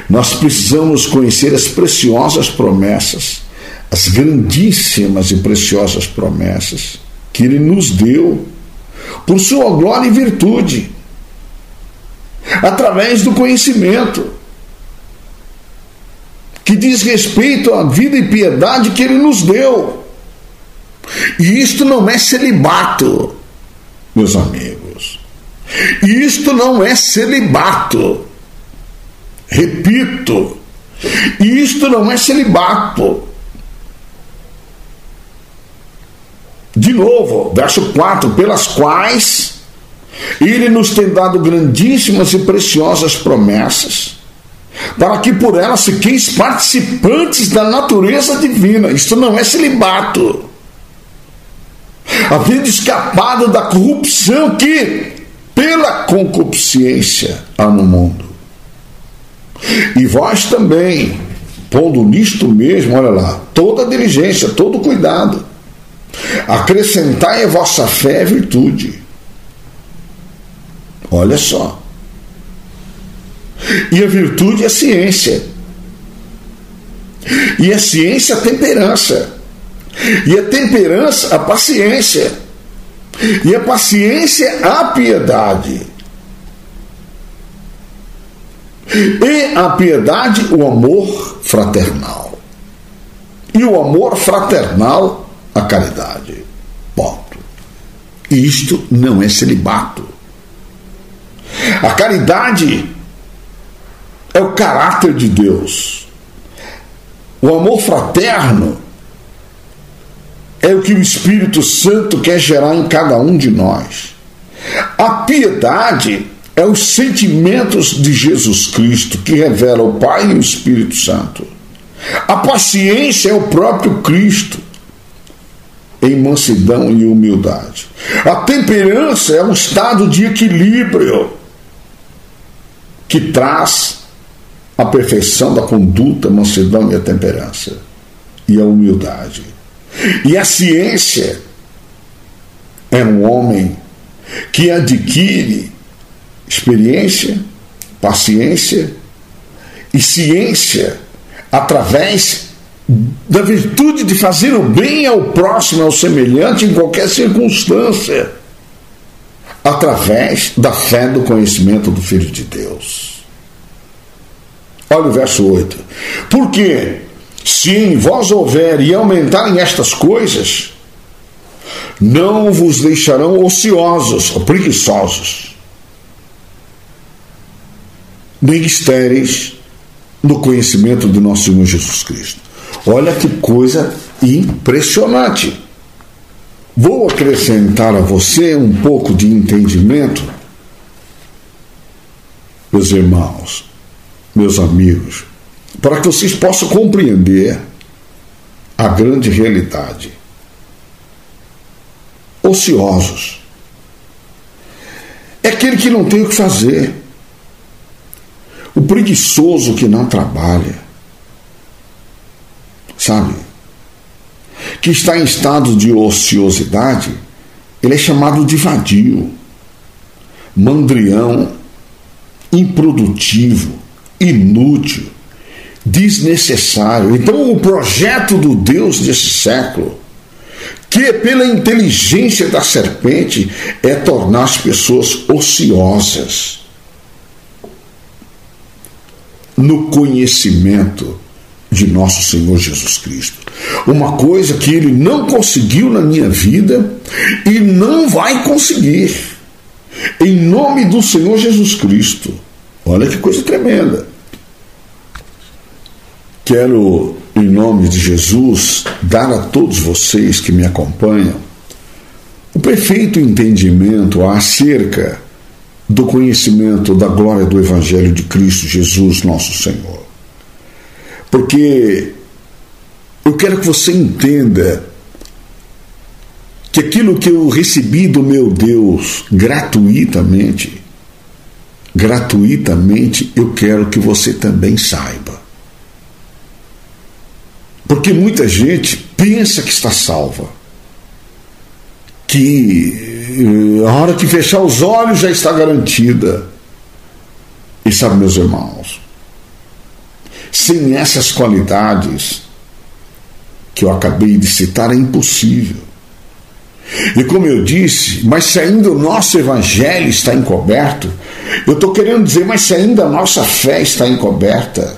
nós precisamos conhecer as preciosas promessas, as grandíssimas e preciosas promessas que Ele nos deu por Sua glória e virtude, através do conhecimento que diz respeito à vida e piedade que Ele nos deu. E isto não é celibato, meus amigos. Isto não é celibato. Repito, isto não é celibato. De novo, verso 4: pelas quais ele nos tem dado grandíssimas e preciosas promessas, para que por elas fiqueis participantes da natureza divina. Isto não é celibato. Havendo escapado da corrupção que, pela concupiscência, há no mundo. E vós também, pondo nisto mesmo, olha lá, toda diligência, todo cuidado, acrescentai a vossa fé virtude. Olha só. E a virtude é a ciência. E a ciência é a temperança. E a temperança a paciência. E a paciência a piedade. E a piedade, o amor fraternal. E o amor fraternal, a caridade. Ponto. Isto não é celibato. A caridade é o caráter de Deus. O amor fraterno é o que o Espírito Santo quer gerar em cada um de nós. A piedade é os sentimentos de Jesus Cristo que revela o Pai e o Espírito Santo. A paciência é o próprio Cristo em mansidão e humildade. A temperança é um estado de equilíbrio que traz a perfeição da conduta, mansidão e a temperança e a humildade. E a ciência é um homem que adquire experiência, paciência e ciência através da virtude de fazer o bem ao próximo, ao semelhante, em qualquer circunstância, através da fé do conhecimento do Filho de Deus. Olha o verso 8. Porque se em vós houver e aumentarem estas coisas, não vos deixarão ociosos preguiçosos ministérios no conhecimento do nosso Senhor Jesus Cristo. Olha que coisa impressionante. Vou acrescentar a você um pouco de entendimento, meus irmãos, meus amigos, para que vocês possam compreender a grande realidade. Ociosos. É aquele que não tem o que fazer o preguiçoso que não trabalha, sabe? Que está em estado de ociosidade, ele é chamado de vadio, mandrião, improdutivo, inútil, desnecessário. Então, o projeto do Deus desse século, que pela inteligência da serpente é tornar as pessoas ociosas no conhecimento de nosso Senhor Jesus Cristo. Uma coisa que ele não conseguiu na minha vida e não vai conseguir. Em nome do Senhor Jesus Cristo. Olha que coisa tremenda. Quero em nome de Jesus, dar a todos vocês que me acompanham o perfeito entendimento acerca do conhecimento da glória do Evangelho de Cristo Jesus, nosso Senhor. Porque eu quero que você entenda que aquilo que eu recebi do meu Deus gratuitamente, gratuitamente, eu quero que você também saiba. Porque muita gente pensa que está salva, que eh, a hora que fechar os olhos já está garantida. E sabe, meus irmãos, sem essas qualidades que eu acabei de citar, é impossível. E como eu disse, mas se ainda o nosso evangelho está encoberto, eu estou querendo dizer, mas se ainda a nossa fé está encoberta,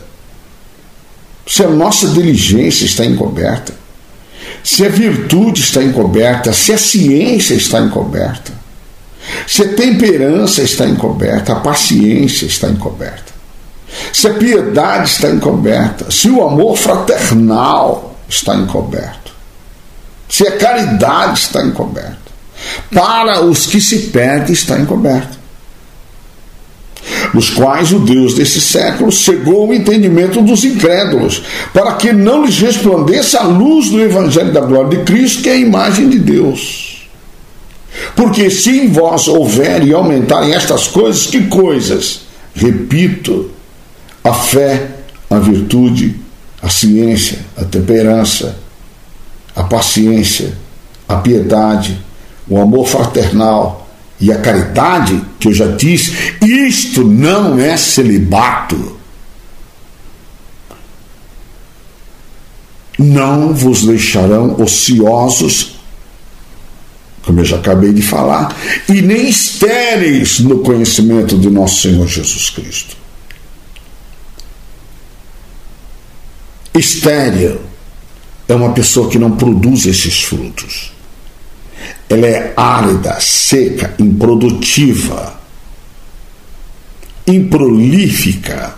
se a nossa diligência está encoberta, se a virtude está encoberta, se a ciência está encoberta, se a temperança está encoberta, a paciência está encoberta, se a piedade está encoberta, se o amor fraternal está encoberto, se a caridade está encoberta, para os que se perdem está encoberto nos quais o Deus desse século cegou o entendimento dos incrédulos, para que não lhes resplandeça a luz do Evangelho da glória de Cristo, que é a imagem de Deus. Porque se em vós houver e aumentarem estas coisas, que coisas? Repito, a fé, a virtude, a ciência, a temperança, a paciência, a piedade, o amor fraternal, e a caridade, que eu já disse, isto não é celibato. Não vos deixarão ociosos, como eu já acabei de falar, e nem estéreis no conhecimento do nosso Senhor Jesus Cristo. Estéreo é uma pessoa que não produz esses frutos ela é árida, seca, improdutiva, improlífica,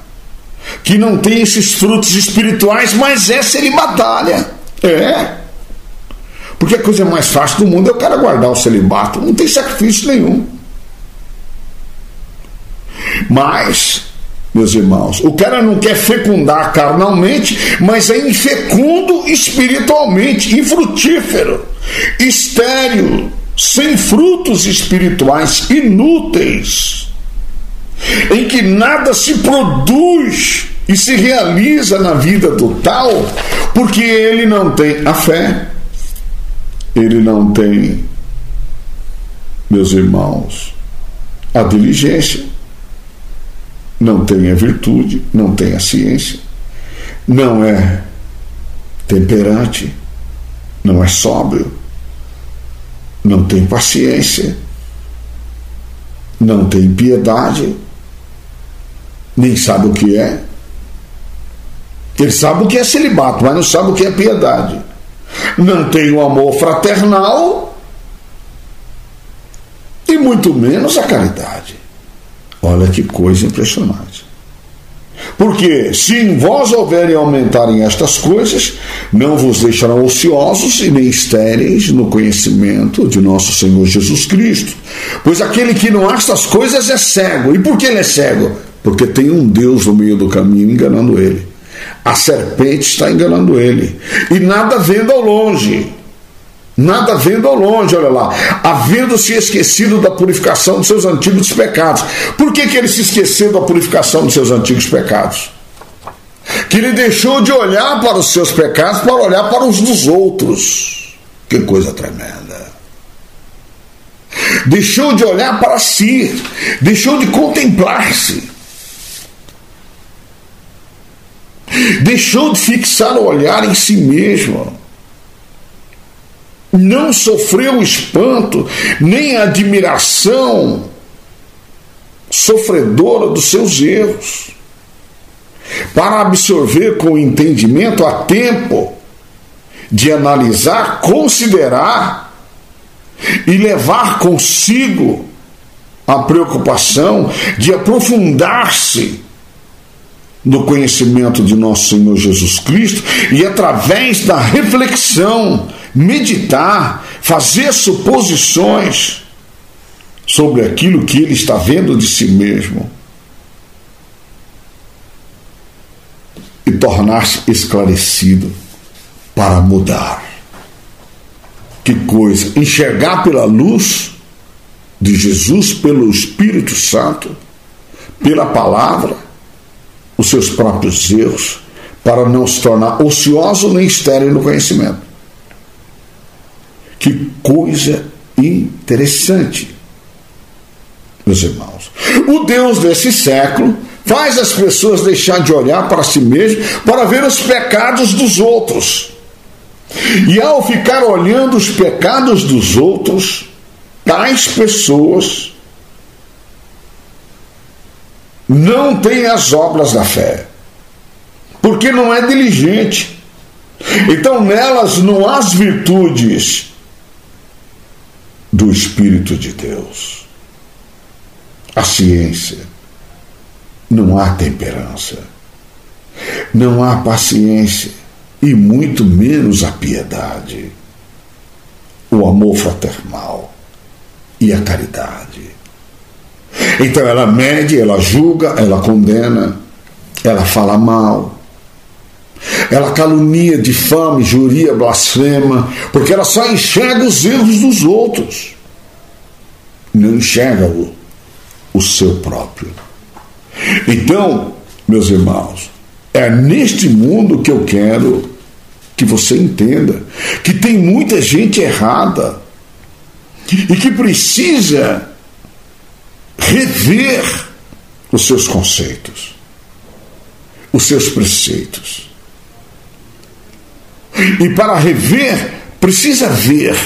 que não tem esses frutos espirituais, mas é celibatária. É. Porque a coisa mais fácil do mundo é o cara guardar o celibato, não tem sacrifício nenhum. Mas, meus irmãos, o cara não quer fecundar carnalmente, mas é infecundo espiritualmente, infrutífero estéril, sem frutos espirituais, inúteis, em que nada se produz e se realiza na vida do tal, porque ele não tem a fé, ele não tem, meus irmãos, a diligência, não tem a virtude, não tem a ciência, não é temperante, não é sóbrio, não tem paciência, não tem piedade, nem sabe o que é. Ele sabe o que é celibato, mas não sabe o que é piedade. Não tem o amor fraternal e muito menos a caridade. Olha que coisa impressionante. Porque se em vós houverem aumentarem estas coisas, não vos deixarão ociosos e nem estéreis no conhecimento de nosso Senhor Jesus Cristo. Pois aquele que não acha estas coisas é cego. E por que ele é cego? Porque tem um Deus no meio do caminho enganando ele. A serpente está enganando ele. E nada vendo ao longe. Nada vendo ao longe, olha lá, havendo-se esquecido da purificação dos seus antigos pecados. Por que, que ele se esqueceu da purificação dos seus antigos pecados? Que ele deixou de olhar para os seus pecados para olhar para os dos outros. Que coisa tremenda. Deixou de olhar para si, deixou de contemplar-se. Deixou de fixar o olhar em si mesmo não sofreu espanto, nem admiração sofredora dos seus erros, para absorver com entendimento a tempo de analisar, considerar e levar consigo a preocupação de aprofundar-se no conhecimento de nosso Senhor Jesus Cristo e através da reflexão, meditar, fazer suposições sobre aquilo que ele está vendo de si mesmo e tornar-se esclarecido para mudar. Que coisa! Enxergar pela luz de Jesus, pelo Espírito Santo, pela palavra, os seus próprios erros, para não se tornar ocioso nem estéril no conhecimento. Que coisa interessante, meus irmãos. O Deus desse século faz as pessoas deixar de olhar para si mesmo para ver os pecados dos outros. E ao ficar olhando os pecados dos outros, tais pessoas não têm as obras da fé, porque não é diligente. Então nelas não há as virtudes do Espírito de Deus. A ciência, não há temperança, não há paciência. E muito menos a piedade, o amor fraternal e a caridade. Então ela mede, ela julga, ela condena, ela fala mal, ela calunia, difama, juria, blasfema, porque ela só enxerga os erros dos outros, não enxerga o, o seu próprio. Então, meus irmãos, é neste mundo que eu quero que você entenda que tem muita gente errada e que precisa rever os seus conceitos, os seus preceitos. E para rever, precisa ver.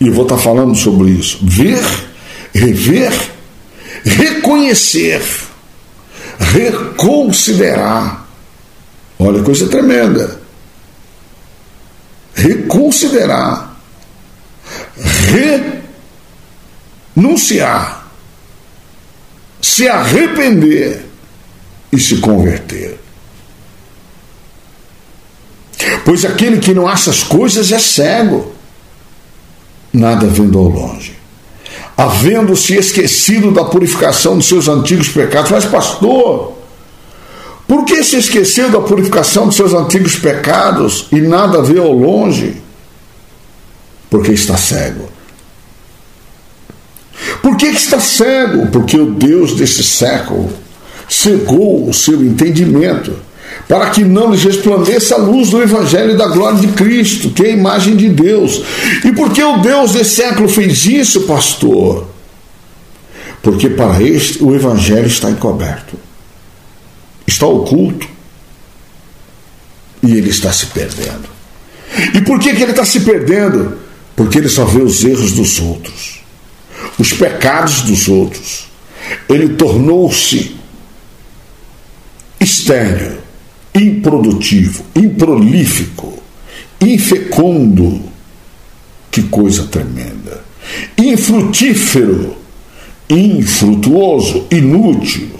E vou estar falando sobre isso. Ver, rever, reconhecer reconsiderar. Olha, coisa tremenda. Reconsiderar. Renunciar. Se arrepender e se converter. Pois aquele que não acha as coisas é cego, nada vendo ao longe havendo-se esquecido da purificação dos seus antigos pecados. Mas, pastor, por que se esqueceu da purificação dos seus antigos pecados e nada vê ao longe? Porque está cego. Por que está cego? Porque o Deus desse século cegou o seu entendimento para que não lhes resplandeça a luz do Evangelho da glória de Cristo, que é a imagem de Deus. E por que o Deus desse século fez isso, pastor? Porque para este o Evangelho está encoberto, está oculto, e ele está se perdendo. E por que, que ele está se perdendo? Porque ele só vê os erros dos outros, os pecados dos outros. Ele tornou-se estéreo improdutivo, improlífico, infecundo. Que coisa tremenda! Infrutífero, infrutuoso, inútil.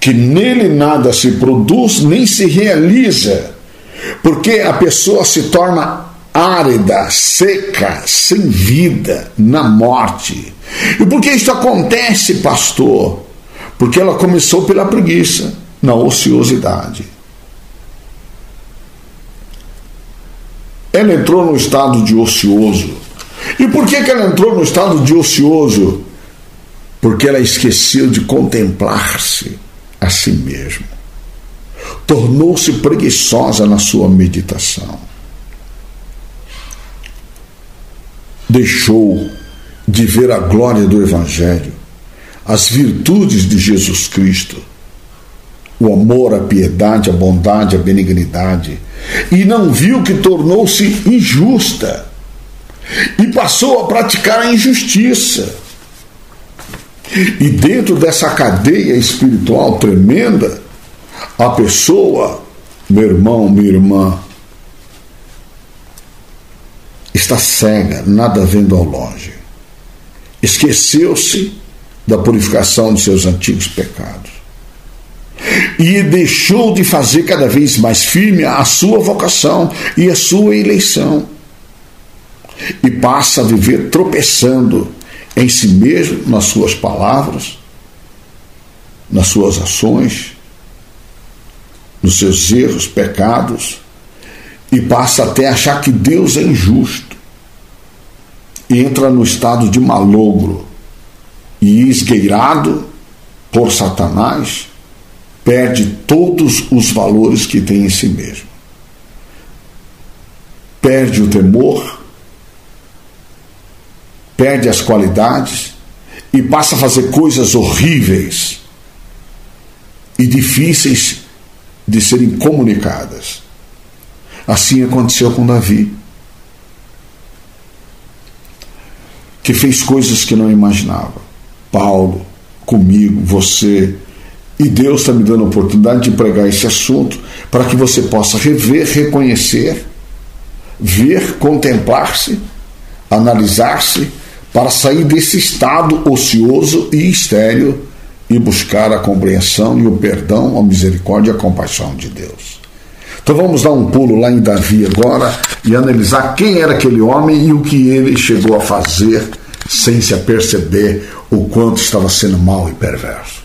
Que nele nada se produz nem se realiza, porque a pessoa se torna árida, seca, sem vida, na morte. E por que isso acontece, pastor? Porque ela começou pela preguiça, na ociosidade. Ela entrou no estado de ocioso. E por que, que ela entrou no estado de ocioso? Porque ela esqueceu de contemplar-se a si mesma. Tornou-se preguiçosa na sua meditação. Deixou de ver a glória do Evangelho as virtudes de Jesus Cristo, o amor, a piedade, a bondade, a benignidade, e não viu que tornou-se injusta e passou a praticar a injustiça. E dentro dessa cadeia espiritual tremenda, a pessoa, meu irmão, minha irmã, está cega, nada vendo ao longe. Esqueceu-se da purificação de seus antigos pecados. E deixou de fazer cada vez mais firme a sua vocação e a sua eleição. E passa a viver tropeçando em si mesmo, nas suas palavras, nas suas ações, nos seus erros, pecados, e passa até a achar que Deus é injusto. E entra no estado de malogro e esgueirado por Satanás, perde todos os valores que tem em si mesmo. Perde o temor, perde as qualidades e passa a fazer coisas horríveis e difíceis de serem comunicadas. Assim aconteceu com Davi, que fez coisas que não imaginava. Paulo, comigo, você. E Deus está me dando a oportunidade de pregar esse assunto para que você possa rever, reconhecer, ver, contemplar-se, analisar-se, para sair desse estado ocioso e estéreo e buscar a compreensão e o perdão, a misericórdia e a compaixão de Deus. Então vamos dar um pulo lá em Davi agora e analisar quem era aquele homem e o que ele chegou a fazer sem se aperceber o quanto estava sendo mau e perverso.